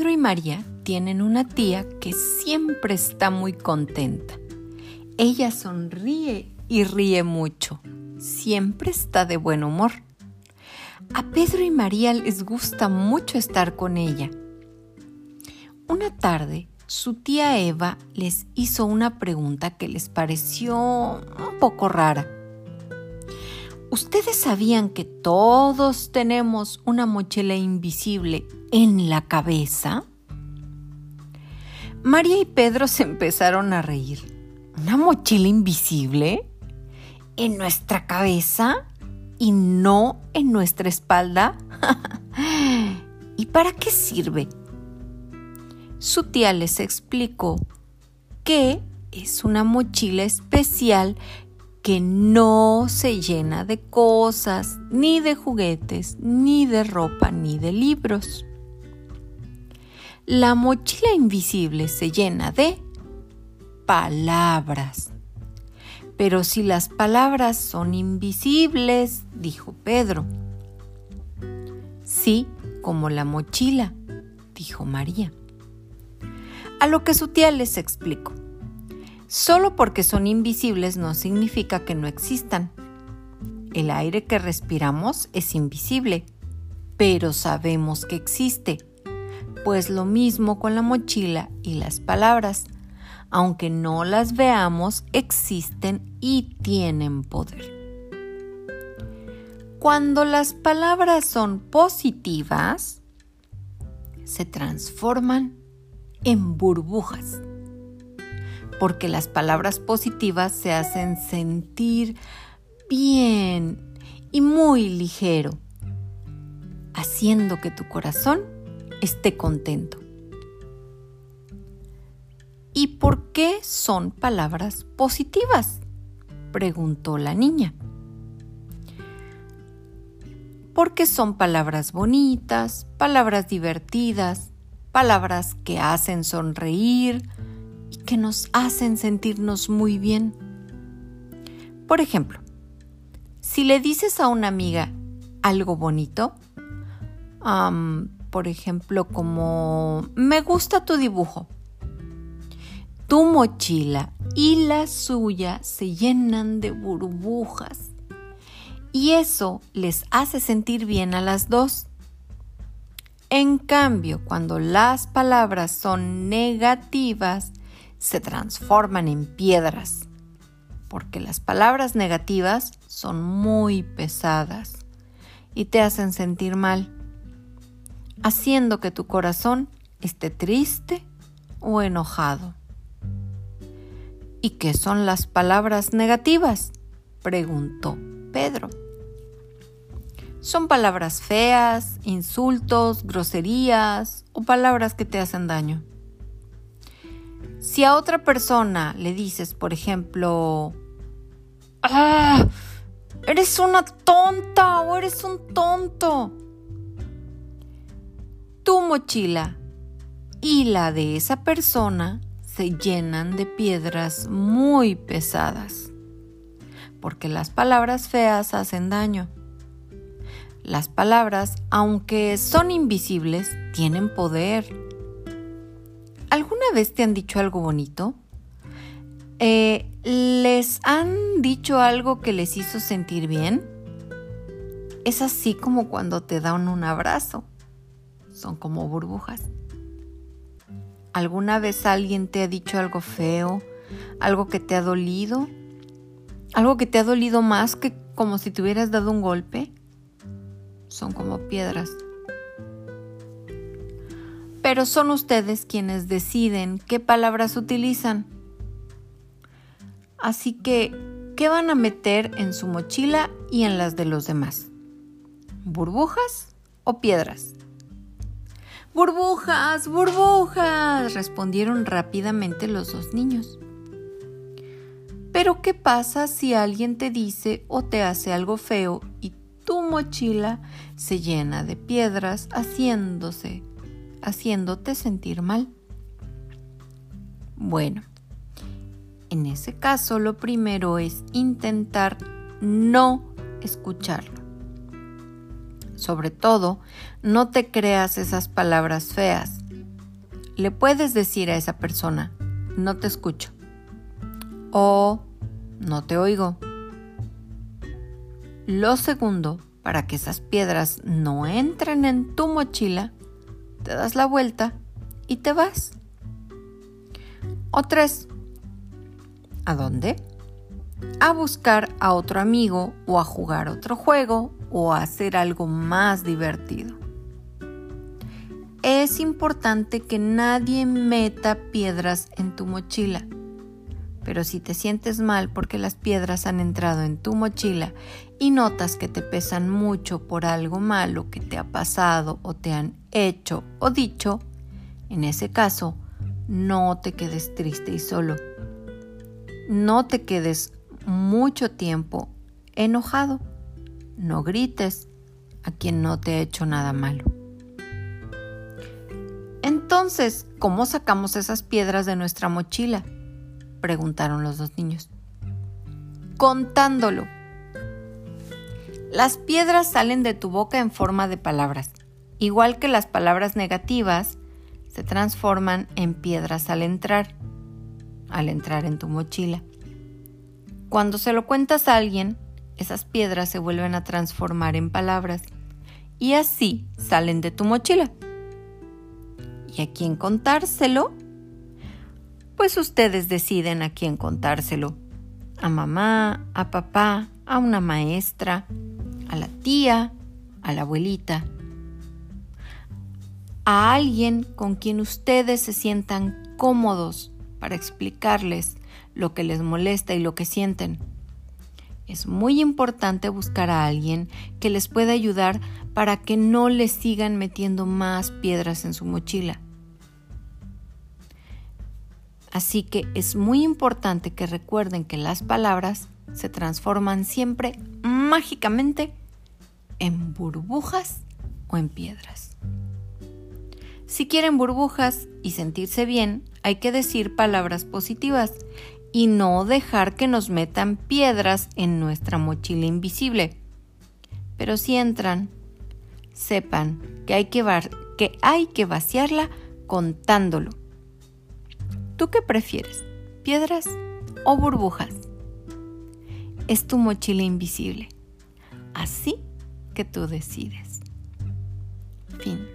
Pedro y María tienen una tía que siempre está muy contenta. Ella sonríe y ríe mucho. Siempre está de buen humor. A Pedro y María les gusta mucho estar con ella. Una tarde, su tía Eva les hizo una pregunta que les pareció un poco rara. ¿Ustedes sabían que todos tenemos una mochila invisible en la cabeza? María y Pedro se empezaron a reír. ¿Una mochila invisible? ¿En nuestra cabeza? ¿Y no en nuestra espalda? ¿Y para qué sirve? Su tía les explicó que es una mochila especial que no se llena de cosas, ni de juguetes, ni de ropa, ni de libros. La mochila invisible se llena de palabras. Pero si las palabras son invisibles, dijo Pedro. Sí, como la mochila, dijo María. A lo que su tía les explicó. Solo porque son invisibles no significa que no existan. El aire que respiramos es invisible, pero sabemos que existe. Pues lo mismo con la mochila y las palabras. Aunque no las veamos, existen y tienen poder. Cuando las palabras son positivas, se transforman en burbujas porque las palabras positivas se hacen sentir bien y muy ligero, haciendo que tu corazón esté contento. ¿Y por qué son palabras positivas? preguntó la niña. Porque son palabras bonitas, palabras divertidas, palabras que hacen sonreír, que nos hacen sentirnos muy bien. Por ejemplo, si le dices a una amiga algo bonito, por ejemplo, como me gusta tu dibujo, tu mochila y la suya se llenan de burbujas y eso les hace sentir bien a las dos. En cambio, cuando las palabras son negativas, se transforman en piedras, porque las palabras negativas son muy pesadas y te hacen sentir mal, haciendo que tu corazón esté triste o enojado. ¿Y qué son las palabras negativas? preguntó Pedro. Son palabras feas, insultos, groserías o palabras que te hacen daño. Si a otra persona le dices, por ejemplo, ¡Ah! Eres una tonta o eres un tonto. Tu mochila y la de esa persona se llenan de piedras muy pesadas, porque las palabras feas hacen daño. Las palabras, aunque son invisibles, tienen poder ¿Alguna vez te han dicho algo bonito? Eh, ¿Les han dicho algo que les hizo sentir bien? Es así como cuando te dan un abrazo. Son como burbujas. ¿Alguna vez alguien te ha dicho algo feo? ¿Algo que te ha dolido? ¿Algo que te ha dolido más que como si te hubieras dado un golpe? Son como piedras pero son ustedes quienes deciden qué palabras utilizan. Así que, ¿qué van a meter en su mochila y en las de los demás? ¿Burbujas o piedras? Burbujas, burbujas, respondieron rápidamente los dos niños. Pero ¿qué pasa si alguien te dice o te hace algo feo y tu mochila se llena de piedras haciéndose haciéndote sentir mal. Bueno, en ese caso lo primero es intentar no escucharlo. Sobre todo, no te creas esas palabras feas, le puedes decir a esa persona, no te escucho. O no te oigo. Lo segundo, para que esas piedras no entren en tu mochila, te das la vuelta y te vas. O tres, ¿a dónde? A buscar a otro amigo o a jugar otro juego o a hacer algo más divertido. Es importante que nadie meta piedras en tu mochila pero si te sientes mal porque las piedras han entrado en tu mochila y notas que te pesan mucho por algo malo que te ha pasado o te han hecho o dicho, en ese caso, no te quedes triste y solo. No te quedes mucho tiempo enojado. No grites a quien no te ha hecho nada malo. Entonces, ¿cómo sacamos esas piedras de nuestra mochila? Preguntaron los dos niños. Contándolo. Las piedras salen de tu boca en forma de palabras. Igual que las palabras negativas, se transforman en piedras al entrar, al entrar en tu mochila. Cuando se lo cuentas a alguien, esas piedras se vuelven a transformar en palabras y así salen de tu mochila. ¿Y a quién contárselo? Pues ustedes deciden a quién contárselo. A mamá, a papá, a una maestra, a la tía, a la abuelita. A alguien con quien ustedes se sientan cómodos para explicarles lo que les molesta y lo que sienten. Es muy importante buscar a alguien que les pueda ayudar para que no les sigan metiendo más piedras en su mochila. Así que es muy importante que recuerden que las palabras se transforman siempre mágicamente en burbujas o en piedras. Si quieren burbujas y sentirse bien, hay que decir palabras positivas y no dejar que nos metan piedras en nuestra mochila invisible. Pero si entran, sepan que hay que, vaciarla contándolo ¿Tú qué prefieres? ¿Piedras o burbujas? Es tu mochila invisible. Así que tú decides. Fin.